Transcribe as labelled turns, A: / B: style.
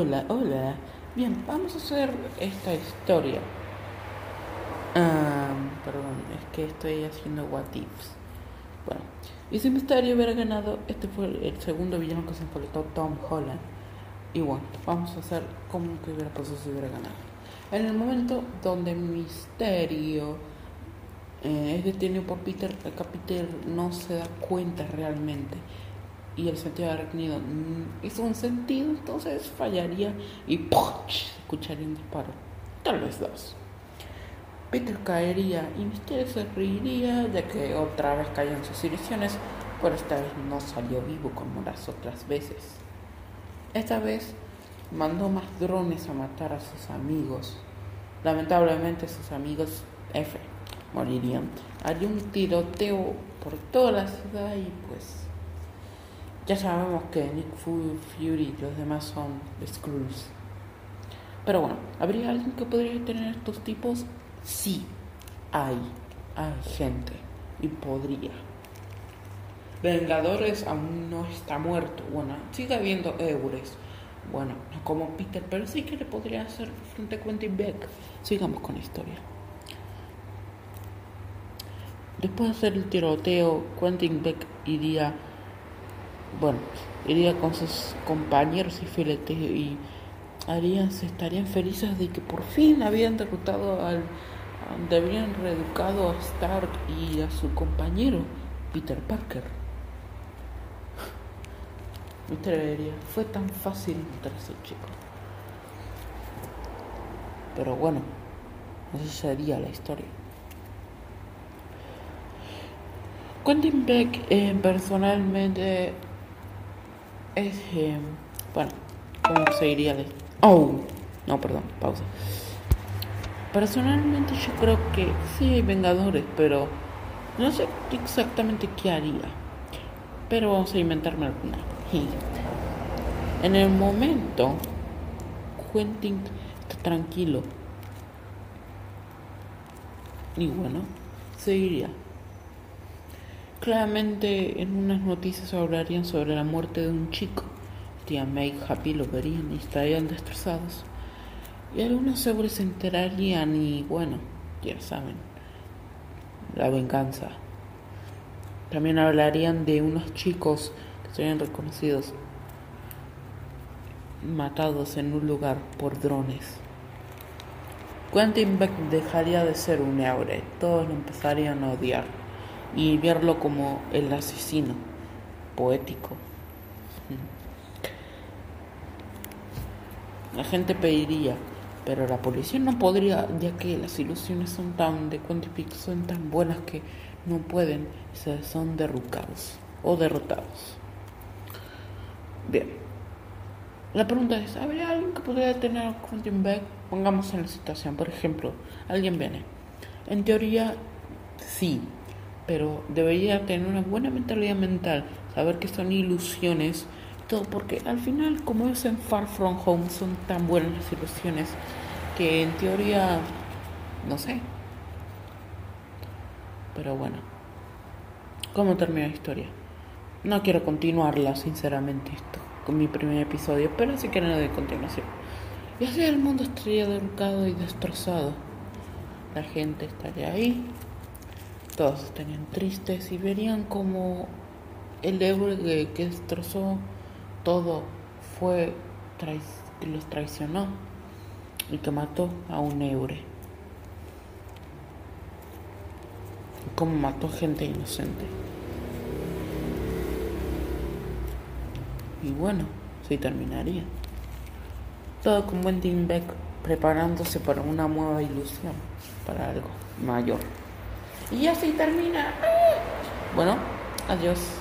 A: Hola, hola. Bien, vamos a hacer esta historia. Ah, perdón, es que estoy haciendo what ifs. Bueno, y si Misterio hubiera ganado, este fue el segundo villano que se enfrentó Tom Holland. Y bueno, vamos a hacer como que hubiera pasado si hubiera ganado. En el momento donde Misterio eh, es detenido por Peter, Peter no se da cuenta realmente y el sentido arácnido mm, hizo un sentido, entonces fallaría y se escucharía un disparo. Tal vez dos. Peter caería y Misterio se reiría ya que otra vez caían sus ilusiones, pero esta vez no salió vivo como las otras veces. Esta vez mandó más drones a matar a sus amigos. Lamentablemente sus amigos F morirían. Haría un tiroteo por toda la ciudad y pues ya sabemos que Nick Fury y los demás son Skrulls. Pero bueno, ¿habría alguien que podría tener estos tipos? Sí, hay. Hay gente. Y podría. Vengadores aún no está muerto. Bueno, sigue habiendo Eures. Bueno, no como Peter, pero sí que le podría hacer frente a Quentin Beck. Sigamos con la historia. Después de hacer el tiroteo, Quentin Beck iría bueno, iría con sus compañeros y filetes y harían, estarían felices de que por fin habían derrotado al, habían reeducado a Stark y a su compañero, Peter Parker. Diría, fue tan fácil matar a ese chico. Pero bueno, así sería la historia. Quentin Beck eh, personalmente es, eh, bueno, ¿cómo seguiría de... Oh, no, perdón, pausa. Personalmente yo creo que sí hay Vengadores, pero no sé exactamente qué haría. Pero vamos a inventarme alguna. En el momento, Quentin está tranquilo. Y bueno, seguiría. Claramente en unas noticias hablarían sobre la muerte de un chico. Tía May y Happy lo verían y estarían destrozados. Y algunos seguro se enterarían y bueno, ya saben, la venganza. También hablarían de unos chicos que serían reconocidos matados en un lugar por drones. Quentin Beck dejaría de ser un héroe, todos lo empezarían a odiar y verlo como el asesino poético. La gente pediría, pero la policía no podría, ya que las ilusiones son tan de son tan buenas que no pueden, son derrocados o derrotados. Bien. La pregunta es, ¿habría alguien que podría tener a Quentin Beck? Pongamos en la situación, por ejemplo, alguien viene. En teoría, sí, pero debería tener una buena mentalidad mental, saber que son ilusiones, todo, porque al final, como es en Far From Home, son tan buenas las ilusiones que en teoría, no sé. Pero bueno, ¿cómo termina la historia? No quiero continuarla, sinceramente, esto con mi primer episodio, pero sí que nada de continuación. Y así el mundo estaría derrocado y destrozado. La gente estaría ahí, todos estarían tristes y verían como el héroe que, destrozó todo fue que los traicionó y que mató a un héroe. Como mató gente inocente. Y bueno, sí terminaría. Todo con Wendy Beck preparándose para una nueva ilusión, para algo mayor. Y así termina. Bueno, adiós.